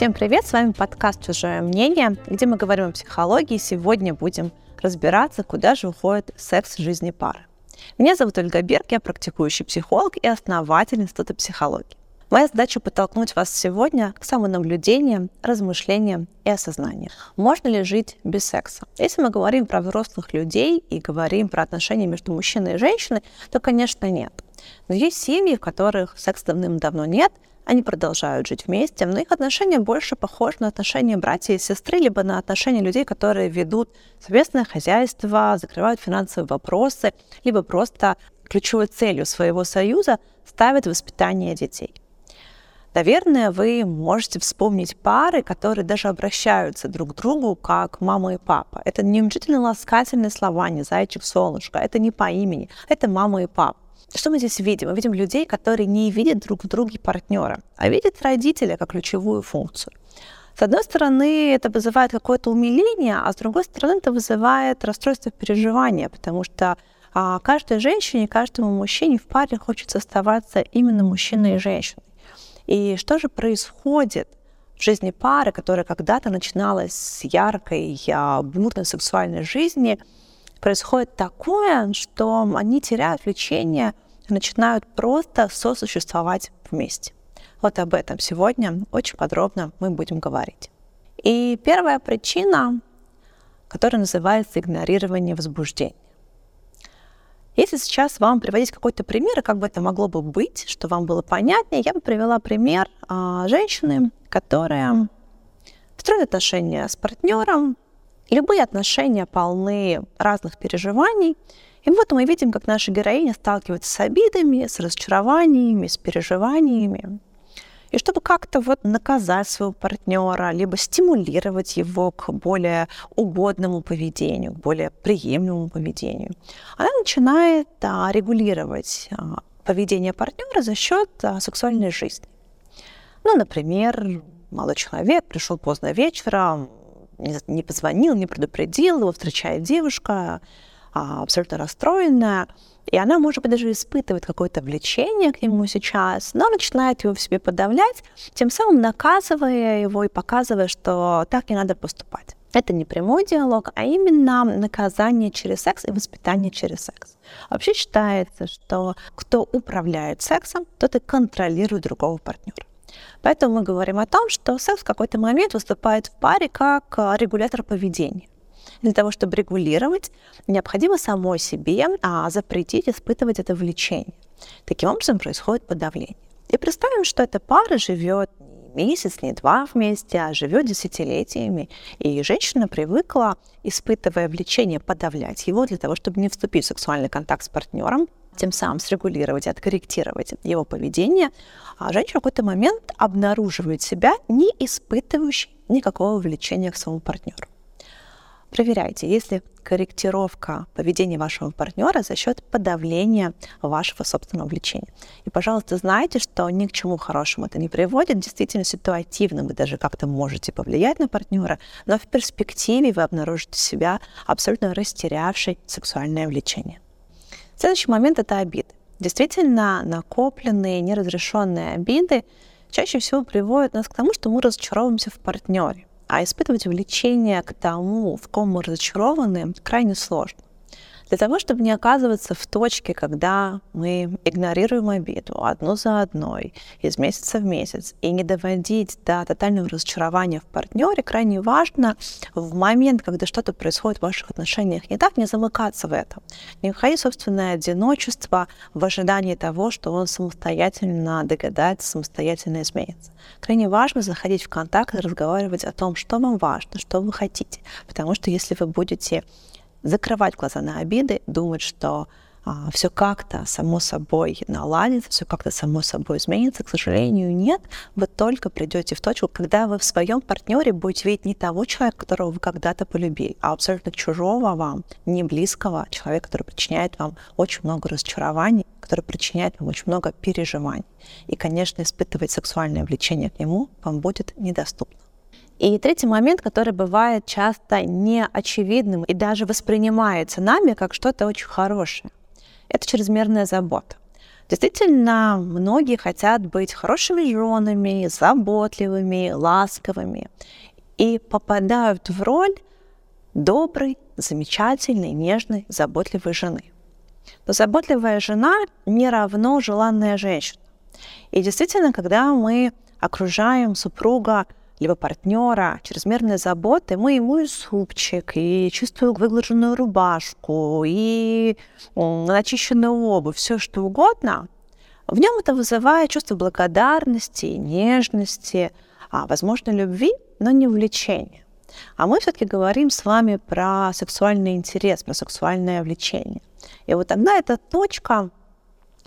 Всем привет, с вами подкаст «Чужое мнение», где мы говорим о психологии. Сегодня будем разбираться, куда же уходит секс в жизни пары. Меня зовут Ольга Берг, я практикующий психолог и основатель Института психологии. Моя задача подтолкнуть вас сегодня к самонаблюдениям, размышлениям и осознанию. Можно ли жить без секса? Если мы говорим про взрослых людей и говорим про отношения между мужчиной и женщиной, то, конечно, нет. Но есть семьи, в которых секса давным-давно нет, они продолжают жить вместе, но их отношения больше похожи на отношения братья и сестры, либо на отношения людей, которые ведут совместное хозяйство, закрывают финансовые вопросы, либо просто ключевой целью своего союза ставят воспитание детей. Наверное, вы можете вспомнить пары, которые даже обращаются друг к другу как мама и папа. Это не умчительно ласкательные слова, не зайчик, солнышко, это не по имени, это мама и папа. Что мы здесь видим? Мы видим людей, которые не видят друг в друге партнера, а видят родителя как ключевую функцию. С одной стороны, это вызывает какое-то умиление, а с другой стороны, это вызывает расстройство переживания, потому что а, каждой женщине, каждому мужчине в паре хочется оставаться именно мужчиной и женщиной. И что же происходит в жизни пары, которая когда-то начиналась с яркой, а, бурной сексуальной жизни, происходит такое, что они теряют влечение начинают просто сосуществовать вместе. Вот об этом сегодня очень подробно мы будем говорить. И первая причина, которая называется игнорирование возбуждения. Если сейчас вам приводить какой-то пример, и как бы это могло бы быть, что вам было понятнее, я бы привела пример а, женщины, которая строит отношения с партнером. Любые отношения полны разных переживаний. И вот мы видим, как наша героиня сталкивается с обидами, с разочарованиями, с переживаниями. И чтобы как-то вот наказать своего партнера, либо стимулировать его к более угодному поведению, к более приемлемому поведению, она начинает а, регулировать а, поведение партнера за счет а, сексуальной жизни. Ну, например, молодой человек пришел поздно вечером, не позвонил, не предупредил, его встречает девушка, абсолютно расстроенная, и она, может быть, даже испытывает какое-то влечение к нему сейчас, но начинает его в себе подавлять, тем самым наказывая его и показывая, что так не надо поступать. Это не прямой диалог, а именно наказание через секс и воспитание через секс. Вообще считается, что кто управляет сексом, тот и контролирует другого партнера. Поэтому мы говорим о том, что секс в какой-то момент выступает в паре как регулятор поведения. Для того, чтобы регулировать, необходимо самой себе а, запретить испытывать это влечение. Таким образом происходит подавление. И представим, что эта пара живет не месяц, не два вместе, а живет десятилетиями. И женщина привыкла, испытывая влечение, подавлять его для того, чтобы не вступить в сексуальный контакт с партнером, тем самым срегулировать, откорректировать его поведение, а женщина в какой-то момент обнаруживает себя не испытывающей никакого влечения к своему партнеру. Проверяйте, есть ли корректировка поведения вашего партнера за счет подавления вашего собственного влечения. И, пожалуйста, знайте, что ни к чему хорошему это не приводит. Действительно, ситуативно вы даже как-то можете повлиять на партнера, но в перспективе вы обнаружите себя абсолютно растерявшей сексуальное влечение. Следующий момент — это обиды. Действительно, накопленные, неразрешенные обиды чаще всего приводят нас к тому, что мы разочаровываемся в партнере а испытывать влечение к тому, в ком мы разочарованы, крайне сложно. Для того, чтобы не оказываться в точке, когда мы игнорируем обиду одну за одной, из месяца в месяц, и не доводить до тотального разочарования в партнере, крайне важно в момент, когда что-то происходит в ваших отношениях не так, не замыкаться в этом. Не уходить собственное одиночество в ожидании того, что он самостоятельно догадается, самостоятельно изменится. Крайне важно заходить в контакт и разговаривать о том, что вам важно, что вы хотите. Потому что если вы будете закрывать глаза на обиды, думать, что а, все как-то само собой наладится, все как-то само собой изменится. К сожалению, нет. Вы только придете в точку, когда вы в своем партнере будете видеть не того человека, которого вы когда-то полюбили, а абсолютно чужого вам, не близкого человека, который причиняет вам очень много разочарований, который причиняет вам очень много переживаний. И, конечно, испытывать сексуальное влечение к нему вам будет недоступно. И третий момент, который бывает часто неочевидным и даже воспринимается нами как что-то очень хорошее, это чрезмерная забота. Действительно, многие хотят быть хорошими женами, заботливыми, ласковыми и попадают в роль доброй, замечательной, нежной, заботливой жены. Но заботливая жена не равно желанная женщина. И действительно, когда мы окружаем супруга либо партнера чрезмерной заботы, мы ему и супчик, и чистую выглаженную рубашку, и начищенную обувь, все что угодно, в нем это вызывает чувство благодарности, нежности, а, возможно, любви, но не влечения. А мы все-таки говорим с вами про сексуальный интерес, про сексуальное влечение. И вот тогда эта точка,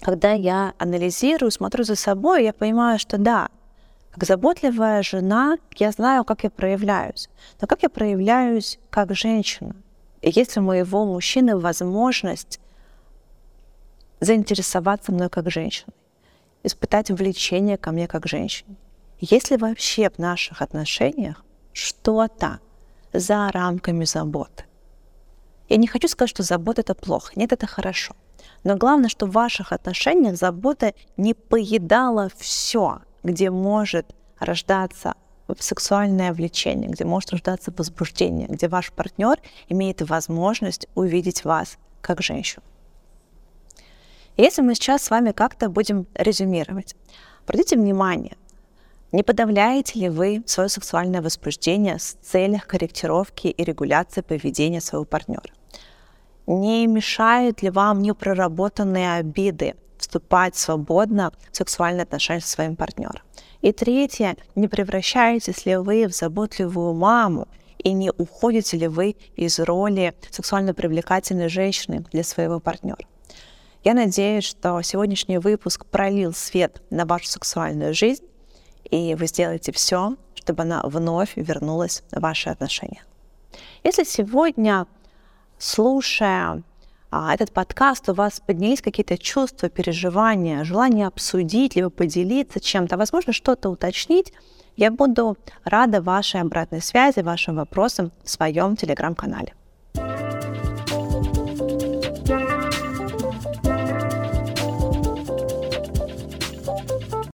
когда я анализирую, смотрю за собой, я понимаю, что да, как заботливая жена, я знаю, как я проявляюсь. Но как я проявляюсь как женщина? И есть у моего мужчины возможность заинтересоваться мной как женщиной, испытать влечение ко мне как женщине. Есть ли вообще в наших отношениях что-то за рамками заботы? Я не хочу сказать, что забота это плохо. Нет, это хорошо. Но главное, что в ваших отношениях забота не поедала все, где может рождаться сексуальное влечение, где может рождаться возбуждение, где ваш партнер имеет возможность увидеть вас как женщину. Если мы сейчас с вами как-то будем резюмировать, обратите внимание, не подавляете ли вы свое сексуальное возбуждение с целях корректировки и регуляции поведения своего партнера? Не мешают ли вам непроработанные обиды вступать свободно в сексуальные отношения со своим партнером? И третье, не превращаетесь ли вы в заботливую маму и не уходите ли вы из роли сексуально привлекательной женщины для своего партнера? Я надеюсь, что сегодняшний выпуск пролил свет на вашу сексуальную жизнь, и вы сделаете все, чтобы она вновь вернулась в ваши отношения. Если сегодня слушая а, этот подкаст, у вас поднялись какие-то чувства, переживания, желание обсудить, либо поделиться чем-то, возможно, что-то уточнить, я буду рада вашей обратной связи, вашим вопросам в своем телеграм-канале.